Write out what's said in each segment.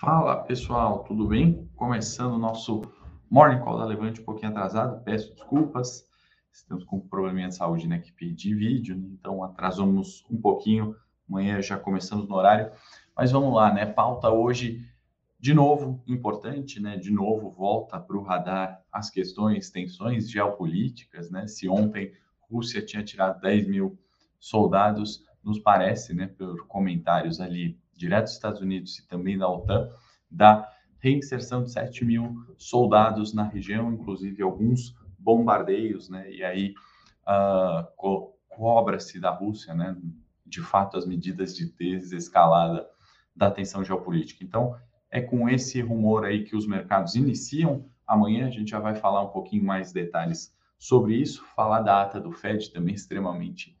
Fala pessoal, tudo bem? Começando o nosso Morning Call da Levante um pouquinho atrasado, peço desculpas. Estamos com um probleminha de saúde na equipe de vídeo, né? então atrasamos um pouquinho. Amanhã já começamos no horário, mas vamos lá, né? Pauta hoje, de novo, importante, né? De novo, volta para o radar as questões, tensões geopolíticas, né? Se ontem Rússia tinha tirado 10 mil soldados, nos parece, né? Por comentários ali direto dos Estados Unidos e também da OTAN, da reinserção de 7 mil soldados na região, inclusive alguns bombardeios, né? E aí uh, co cobra-se da Rússia, né? De fato, as medidas de desescalada da tensão geopolítica. Então, é com esse rumor aí que os mercados iniciam. Amanhã a gente já vai falar um pouquinho mais detalhes sobre isso, falar da ata do Fed também extremamente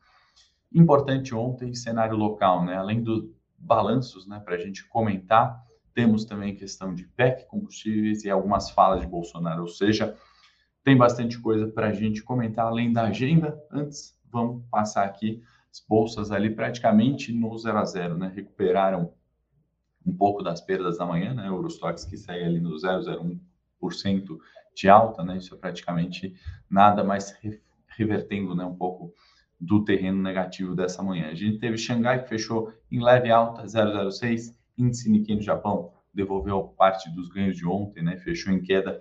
importante ontem, cenário local, né? Além do, balanços né, para a gente comentar. Temos também questão de PEC, combustíveis e algumas falas de Bolsonaro, ou seja, tem bastante coisa para a gente comentar além da agenda. Antes, vamos passar aqui as bolsas ali praticamente no zero a zero, né? Recuperaram um pouco das perdas da manhã, né? Eurostox que segue ali no 0,01% de alta, né? Isso é praticamente nada, mais revertendo, né? Um pouco do terreno negativo dessa manhã. A gente teve Xangai que fechou em leve alta, 0,06, índice Nikkei no Japão devolveu parte dos ganhos de ontem, né? Fechou em queda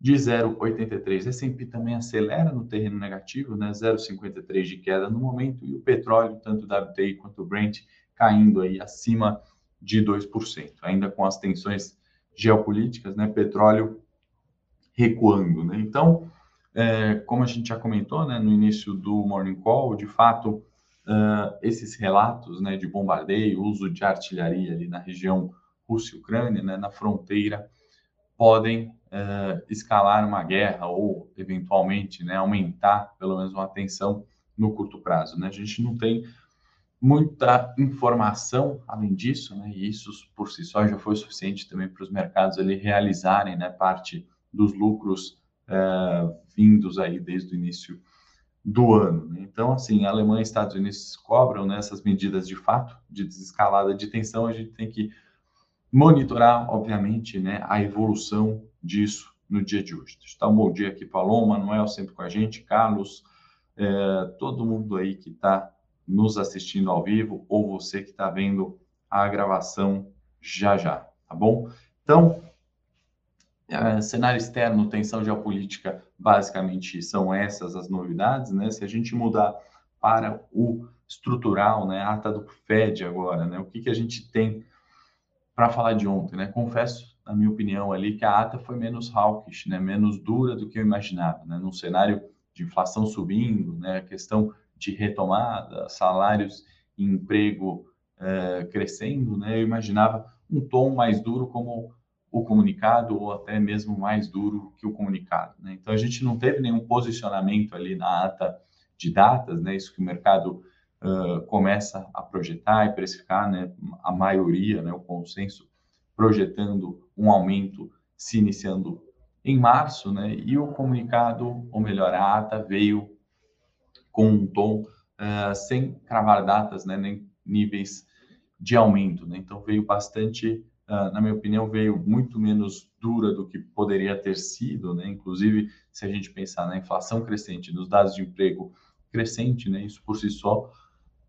de 0,83. S&P também acelera no terreno negativo, né? 0,53 de queda no momento e o petróleo, tanto o WTI quanto o Brent, caindo aí acima de 2%. Ainda com as tensões geopolíticas, né? Petróleo recuando, né? Então, é, como a gente já comentou né, no início do Morning Call, de fato, uh, esses relatos né, de bombardeio, uso de artilharia ali na região Rússia-Ucrânia, né, na fronteira, podem uh, escalar uma guerra ou, eventualmente, né, aumentar pelo menos uma tensão no curto prazo. Né? A gente não tem muita informação além disso, né, e isso por si só já foi suficiente também para os mercados ali realizarem né, parte dos lucros é, vindos aí desde o início do ano. Né? Então, assim, a Alemanha e Estados Unidos cobram né, medidas de fato de desescalada de tensão, a gente tem que monitorar, obviamente, né, a evolução disso no dia de hoje. Então, um bom dia aqui, Paloma, Manuel sempre com a gente, Carlos, é, todo mundo aí que está nos assistindo ao vivo ou você que está vendo a gravação já já, tá bom? Então, Uh, cenário externo, tensão geopolítica, basicamente são essas as novidades, né? Se a gente mudar para o estrutural, né? A ata do Fed agora, né? O que, que a gente tem para falar de ontem, né? Confesso, na minha opinião ali, que a ata foi menos hawkish, né? Menos dura do que eu imaginava, né? Num cenário de inflação subindo, né? A questão de retomada, salários e emprego uh, crescendo, né? Eu imaginava um tom mais duro como o comunicado ou até mesmo mais duro que o comunicado. Né? Então a gente não teve nenhum posicionamento ali na ata de datas, né? Isso que o mercado uh, começa a projetar e precificar, né? A maioria, né? O consenso projetando um aumento se iniciando em março, né? E o comunicado, ou melhor, a ata veio com um tom uh, sem cravar datas, né? Nem níveis de aumento, né? Então veio bastante na minha opinião, veio muito menos dura do que poderia ter sido, né? Inclusive, se a gente pensar na inflação crescente, nos dados de emprego crescente, né? Isso por si só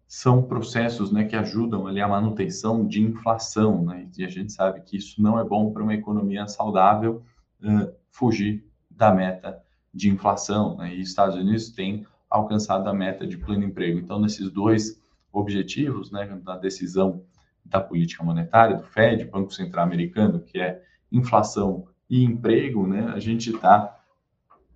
são processos, né, que ajudam ali a manutenção de inflação, né? E a gente sabe que isso não é bom para uma economia saudável uh, fugir da meta de inflação, né? E Estados Unidos tem alcançado a meta de pleno emprego. Então, nesses dois objetivos, né, da decisão da política monetária, do Fed, Banco Central Americano, que é inflação e emprego, né, a gente está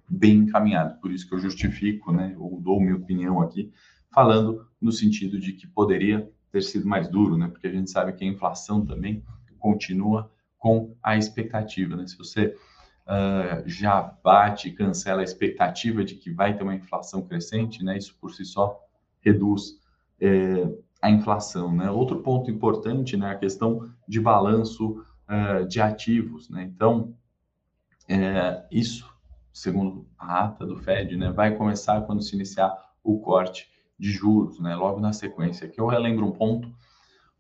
bem encaminhado. Por isso que eu justifico, né, ou dou minha opinião aqui, falando no sentido de que poderia ter sido mais duro, né, porque a gente sabe que a inflação também continua com a expectativa. Né? Se você uh, já bate e cancela a expectativa de que vai ter uma inflação crescente, né, isso por si só reduz eh, a inflação. Né? Outro ponto importante né, a questão de balanço uh, de ativos. Né? Então, é, isso, segundo a ata do Fed, né, vai começar quando se iniciar o corte de juros, né, logo na sequência. Aqui eu relembro um ponto.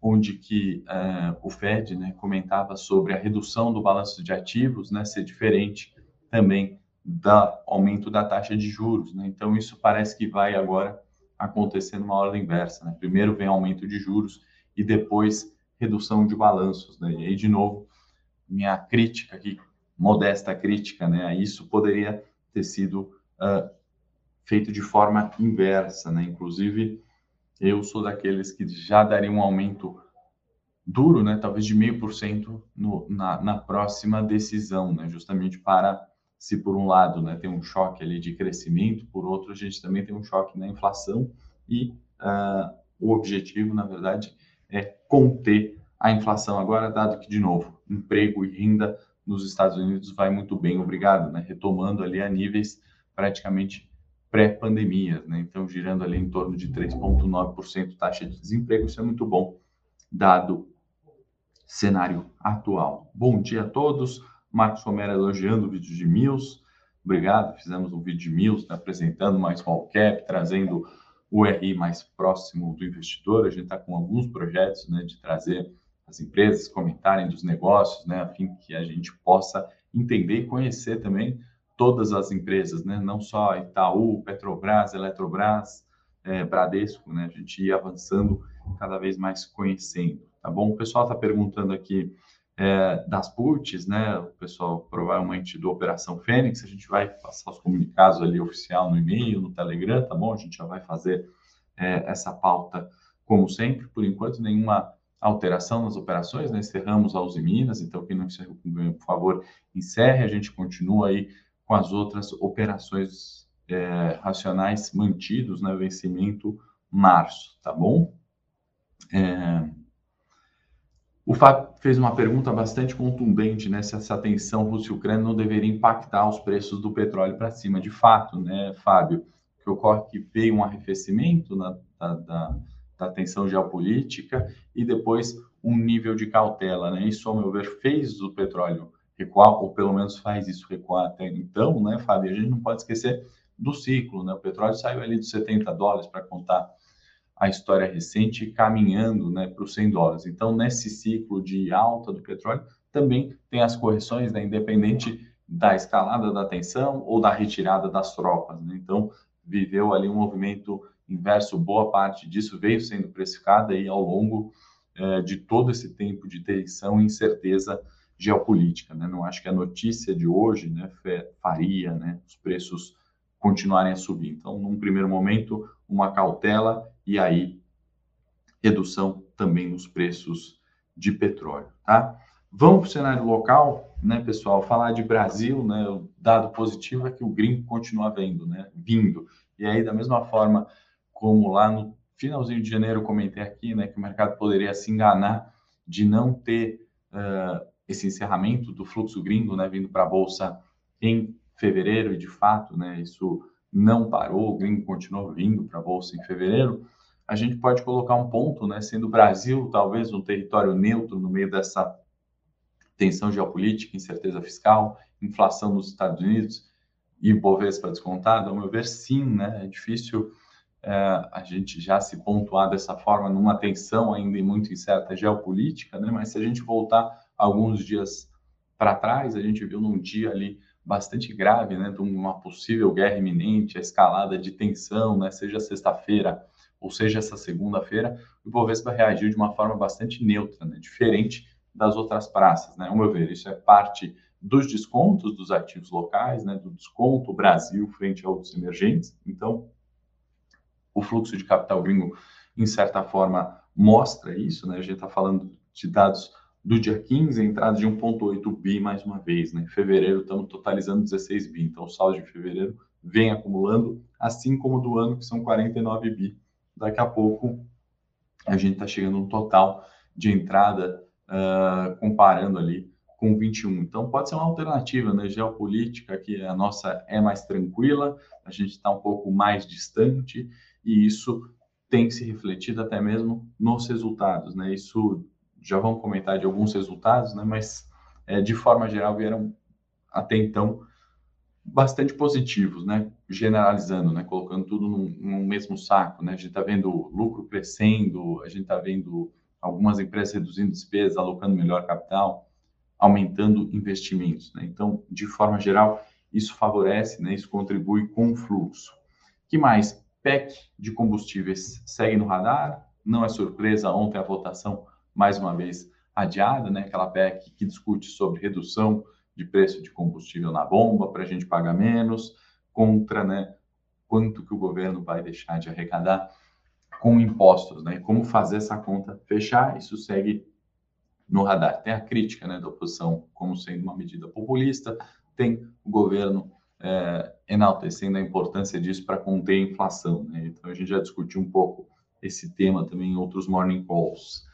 onde que uh, o Fed né, comentava sobre a redução do balanço de ativos né, ser diferente também do aumento da taxa de juros. Né? Então, isso parece que vai agora acontecer numa ordem inversa. Né? Primeiro vem aumento de juros e depois redução de balanços. Né? E aí, de novo, minha crítica aqui, modesta crítica, né? isso poderia ter sido uh, feito de forma inversa. Né? Inclusive, eu sou daqueles que já daria um aumento duro, né? talvez de meio por cento na, na próxima decisão, né? justamente para se por um lado né, tem um choque ali de crescimento, por outro a gente também tem um choque na inflação e uh, o objetivo, na verdade, é conter a inflação agora, dado que, de novo, emprego e renda nos Estados Unidos vai muito bem, obrigado, né, retomando ali a níveis praticamente pré-pandemia, né, então girando ali em torno de 3,9% taxa de desemprego, isso é muito bom, dado cenário atual. Bom dia a todos. Marcos Romero elogiando o vídeo de Mills. Obrigado. Fizemos um vídeo de Mills né, apresentando mais small cap, trazendo o RI mais próximo do investidor. A gente está com alguns projetos né, de trazer as empresas comentarem dos negócios, né, a fim que a gente possa entender e conhecer também todas as empresas, né, não só Itaú, Petrobras, Eletrobras, é, Bradesco, né, a gente ir avançando cada vez mais conhecendo, tá bom? O pessoal está perguntando aqui é, das puts, né? O pessoal provavelmente do Operação Fênix, a gente vai passar os comunicados ali oficial no e-mail, no Telegram, tá bom? A gente já vai fazer é, essa pauta como sempre. Por enquanto, nenhuma alteração nas operações, né? Encerramos a Uzi Minas, então quem não encerrou com ganho, por favor, encerre. A gente continua aí com as outras operações é, racionais mantidos, né? Vencimento março, tá bom? É... O Fábio fez uma pergunta bastante contundente, né? Se essa tensão Rússia-Ucrânia não deveria impactar os preços do petróleo para cima. De fato, né, Fábio? Que ocorre é que veio um arrefecimento na, da, da, da tensão geopolítica e depois um nível de cautela, né? Isso, ao meu ver, fez o petróleo recuar, ou pelo menos faz isso recuar até então, né, Fábio? A gente não pode esquecer do ciclo, né? O petróleo saiu ali dos 70 dólares para contar a história recente caminhando né, para os 100 dólares. Então, nesse ciclo de alta do petróleo, também tem as correções, né, independente da escalada da tensão ou da retirada das tropas. Né? Então, viveu ali um movimento inverso, boa parte disso veio sendo precificada aí ao longo eh, de todo esse tempo de tensão e incerteza geopolítica. Né? Não acho que a notícia de hoje né, faria né, os preços continuarem a subir. Então, num primeiro momento, uma cautela e aí redução também nos preços de petróleo, tá? Vamos para o cenário local, né, pessoal? Falar de Brasil, né? O dado positivo é que o gringo continua vendo, né? Vindo. E aí, da mesma forma como lá no finalzinho de janeiro comentei aqui, né, que o mercado poderia se enganar de não ter uh, esse encerramento do fluxo gringo, né, vindo para a bolsa em fevereiro e de fato, né, isso não parou, o gringo continuou vindo para a bolsa em fevereiro a gente pode colocar um ponto, né, sendo o Brasil talvez um território neutro no meio dessa tensão geopolítica, incerteza fiscal, inflação nos Estados Unidos e Bovespa descontado, ao meu ver, sim, né, é difícil é, a gente já se pontuar dessa forma numa tensão ainda muito incerta geopolítica, né, mas se a gente voltar alguns dias para trás, a gente viu num dia ali bastante grave, né, de uma possível guerra iminente, a escalada de tensão, né, seja sexta-feira, ou seja, essa segunda-feira, o Ibovespa reagiu de uma forma bastante neutra, né? diferente das outras praças. Né? Ao meu ver, isso é parte dos descontos dos ativos locais, né? do desconto Brasil frente a outros emergentes. Então, o fluxo de capital gringo, em certa forma, mostra isso. Né? A gente está falando de dados do dia 15, entrada de 1,8 bi mais uma vez. Né? Em fevereiro, estamos totalizando 16 bi. Então, o saldo de fevereiro vem acumulando, assim como do ano, que são 49 bi daqui a pouco a gente está chegando no total de entrada uh, comparando ali com 21. Então pode ser uma alternativa, né? Geopolítica que a nossa é mais tranquila, a gente está um pouco mais distante e isso tem se refletido até mesmo nos resultados, né? Isso já vamos comentar de alguns resultados, né? Mas é, de forma geral vieram até então bastante positivos, né? Generalizando, né? Colocando tudo num, mesmo saco, né? A gente está vendo lucro crescendo, a gente está vendo algumas empresas reduzindo despesas, alocando melhor capital, aumentando investimentos. Né? Então, de forma geral, isso favorece, né? isso contribui com o fluxo. que mais? PEC de combustíveis segue no radar, não é surpresa, ontem a votação, mais uma vez, adiada, né? aquela PEC que discute sobre redução de preço de combustível na bomba para a gente pagar menos, contra né, quanto que o governo vai deixar de arrecadar com impostos, né? Como fazer essa conta fechar? Isso segue no radar. Tem a crítica né, da oposição como sendo uma medida populista, tem o governo é, enaltecendo a importância disso para conter a inflação. Né? Então, a gente já discutiu um pouco esse tema também em outros morning calls.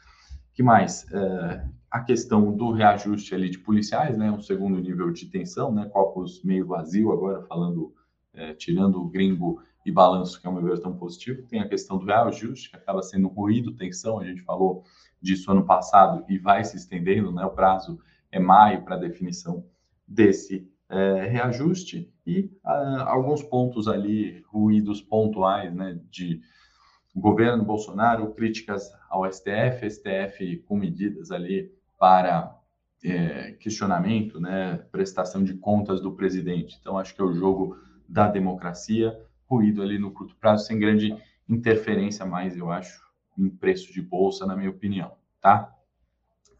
Que mais? É, a questão do reajuste ali de policiais, né? um segundo nível de tensão, né? copos meio vazio agora, falando, é, tirando o gringo e balanço, que é um meu ver tão positivo. Tem a questão do reajuste, que acaba sendo ruído, tensão, a gente falou disso ano passado e vai se estendendo, né? o prazo é maio para definição desse é, reajuste e ah, alguns pontos ali, ruídos pontuais, né, de governo Bolsonaro, críticas ao STF, STF com medidas ali para é, questionamento, né, prestação de contas do presidente. Então, acho que é o jogo da democracia, ruído ali no curto prazo, sem grande interferência mais, eu acho, em preço de bolsa, na minha opinião, tá?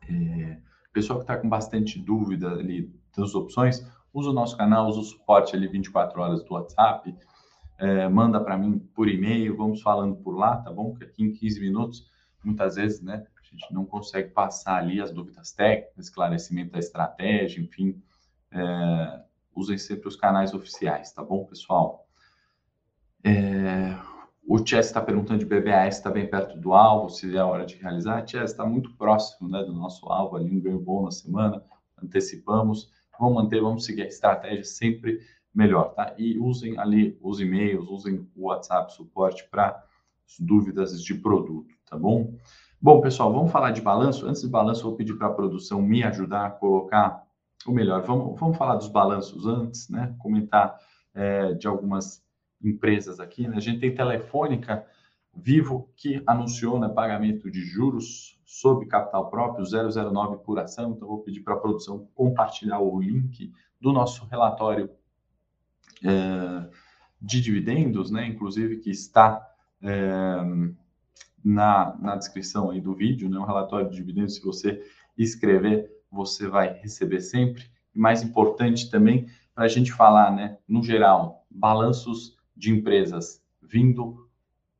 É, pessoal que está com bastante dúvida ali das opções, usa o nosso canal, usa o suporte ali 24 horas do WhatsApp, é, manda para mim por e-mail, vamos falando por lá, tá bom? Que aqui em 15 minutos, muitas vezes, né, a gente não consegue passar ali as dúvidas técnicas, esclarecimento da estratégia, enfim, é, usem sempre os canais oficiais, tá bom, pessoal? É, o Chess está perguntando de BBAS está bem perto do alvo, se é a hora de realizar. Chess está muito próximo né, do nosso alvo, ali um ganho bom na semana, antecipamos vamos manter, vamos seguir a estratégia sempre melhor, tá? E usem ali os e-mails, usem o WhatsApp suporte para dúvidas de produto, tá bom? Bom, pessoal, vamos falar de balanço. Antes de balanço, vou pedir para a produção me ajudar a colocar o melhor. Vamos, vamos falar dos balanços antes, né? Comentar é, de algumas empresas aqui. Né? A gente tem Telefônica Vivo, que anunciou né, pagamento de juros sob capital próprio, 009 por ação. Então, vou pedir para a produção compartilhar o link do nosso relatório é, de dividendos, né, inclusive que está é, na, na descrição aí do vídeo, né, um relatório de dividendos, se você escrever, você vai receber sempre. E mais importante também, para a gente falar, né, no geral, balanços de empresas vindo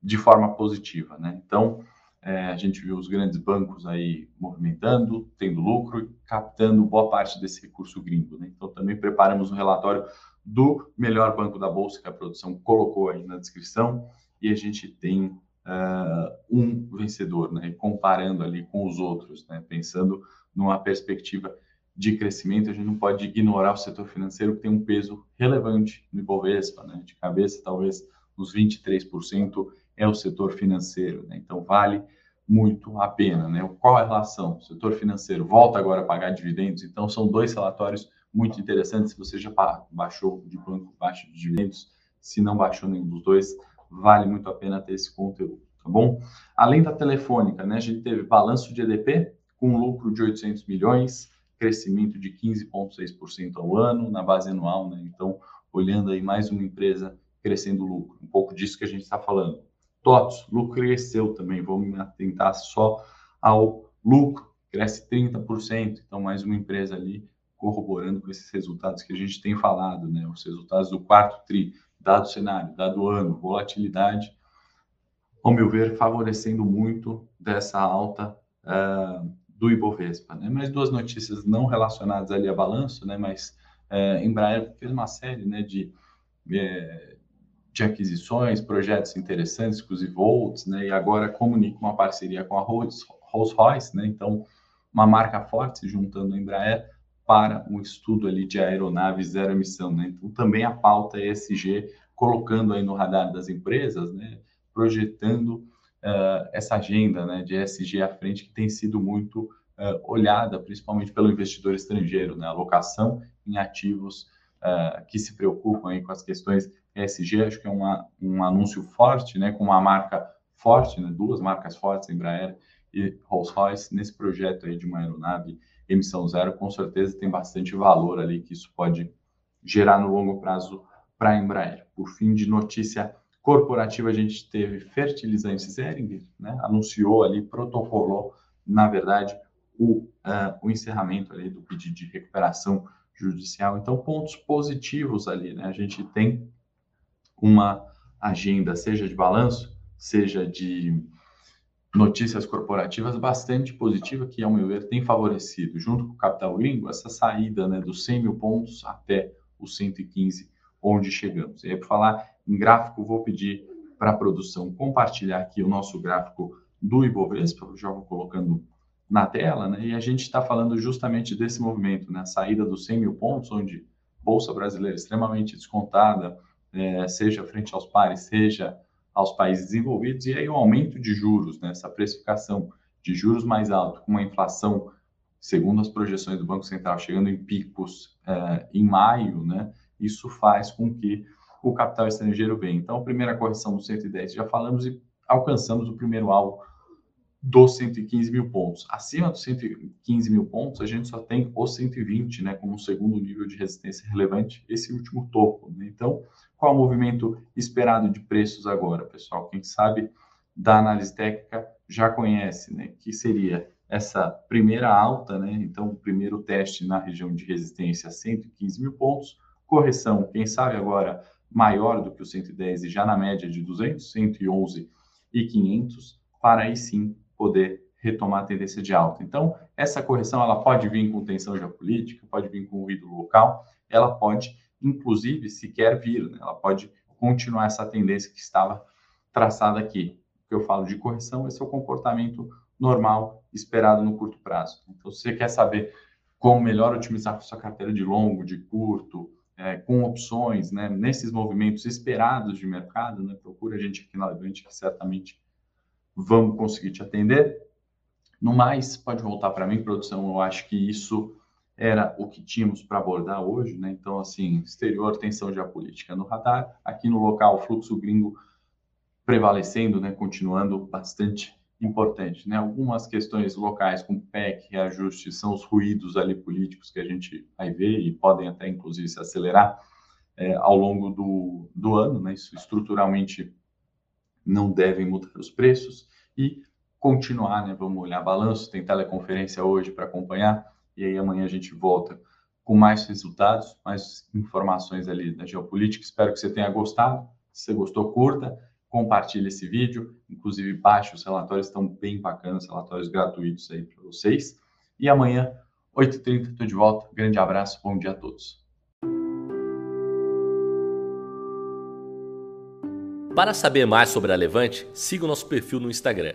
de forma positiva, né? Então, é, a gente viu os grandes bancos aí movimentando, tendo lucro e captando boa parte desse recurso gringo, né? Então, também preparamos um relatório do melhor banco da Bolsa que a produção colocou aí na descrição e a gente tem uh, um vencedor, né? comparando ali com os outros, né? Pensando numa perspectiva de crescimento, a gente não pode ignorar o setor financeiro que tem um peso relevante no Ibovespa, né? De cabeça, talvez uns 23% é o setor financeiro. Né? Então, vale muito a pena. Né? Qual a relação? O setor financeiro volta agora a pagar dividendos, então são dois relatórios muito interessantes. Se você já baixou de banco baixo de dividendos, se não baixou nenhum dos dois, vale muito a pena ter esse conteúdo, tá bom? Além da telefônica, né, a gente teve balanço de EDP com lucro de 800 milhões, crescimento de 15,6% ao ano na base anual, né? Então, olhando aí mais uma empresa crescendo lucro, um pouco disso que a gente está falando. TOTS, lucro cresceu também, vamos me atentar só ao lucro, cresce 30%, então mais uma empresa ali corroborando com esses resultados que a gente tem falado, né? Os resultados do quarto tri, dado cenário, dado ano, volatilidade, ao meu ver, favorecendo muito dessa alta uh, do Ibovespa, né? Mais duas notícias não relacionadas ali a balanço, né? Mas uh, Embraer fez uma série, né? De uh, de aquisições, projetos interessantes, inclusive Volts, né? E agora comunica uma parceria com a Rolls-Royce, né? Então, uma marca forte se juntando a Embraer para um estudo ali de aeronave zero emissão, né? Então, também a pauta ESG colocando aí no radar das empresas, né? Projetando uh, essa agenda, né? De ESG à frente que tem sido muito uh, olhada, principalmente pelo investidor estrangeiro, né? Alocação em ativos uh, que se preocupam aí com as questões ESG, acho que é uma, um anúncio forte, né, com uma marca forte, né, duas marcas fortes, Embraer e Rolls-Royce nesse projeto aí de uma aeronave emissão zero, com certeza tem bastante valor ali que isso pode gerar no longo prazo para a Embraer. Por fim de notícia corporativa, a gente teve Fertilizantes Hering, né? anunciou ali, protocolou, na verdade, o, uh, o encerramento ali do pedido de recuperação judicial. Então, pontos positivos ali, né? A gente tem uma agenda, seja de balanço, seja de notícias corporativas bastante positiva, que, ao meu ver, tem favorecido, junto com o capital gringo, essa saída né, dos 100 mil pontos até os 115, onde chegamos. E aí, para falar em gráfico, vou pedir para a produção compartilhar aqui o nosso gráfico do Ibovespa, eu já vou colocando na tela, né? E a gente está falando justamente desse movimento, né? A saída dos 100 mil pontos, onde Bolsa Brasileira extremamente descontada, é, seja frente aos pares, seja aos países desenvolvidos, e aí o aumento de juros, né? Essa precificação de juros mais alto, com uma inflação, segundo as projeções do Banco Central, chegando em picos é, em maio, né? Isso faz com que o capital estrangeiro venha. Então, a primeira correção do 110, já falamos e alcançamos o primeiro alvo dos 115 mil pontos. Acima dos 115 mil pontos, a gente só tem os 120, né, como um segundo nível de resistência relevante, esse último topo. Né? Então, qual o movimento esperado de preços agora, pessoal? Quem sabe da análise técnica já conhece, né, que seria essa primeira alta, né? Então, o primeiro teste na região de resistência 115 mil pontos, correção, quem sabe agora maior do que o 110 e já na média de 200, 111 e 500, para aí sim poder retomar a tendência de alta. Então, essa correção ela pode vir com tensão geopolítica, pode vir com ruído local, ela pode, inclusive, se quer vir, né? ela pode continuar essa tendência que estava traçada aqui. O que eu falo de correção, esse é o comportamento normal esperado no curto prazo. Então, se você quer saber como melhor otimizar sua carteira de longo, de curto, é, com opções, né, nesses movimentos esperados de mercado, né, procura a gente aqui na Levante que certamente vamos conseguir te atender. No mais, pode voltar para mim, produção. Eu acho que isso era o que tínhamos para abordar hoje, né? Então, assim, exterior, tensão geopolítica no radar, aqui no local, fluxo gringo prevalecendo, né? Continuando bastante importante, né? Algumas questões locais com PEC, reajuste, são os ruídos ali políticos que a gente vai ver e podem até, inclusive, se acelerar é, ao longo do, do ano, né? Isso estruturalmente não devem mudar os preços e continuar, né? Vamos olhar balanço, tem teleconferência hoje para acompanhar e aí amanhã a gente volta com mais resultados, mais informações ali da geopolítica. Espero que você tenha gostado. Se você gostou, curta, compartilhe esse vídeo, inclusive baixe os relatórios, estão bem bacanas, relatórios gratuitos aí para vocês. E amanhã, 8h30, estou de volta. Grande abraço, bom dia a todos. Para saber mais sobre a Levante, siga o nosso perfil no Instagram,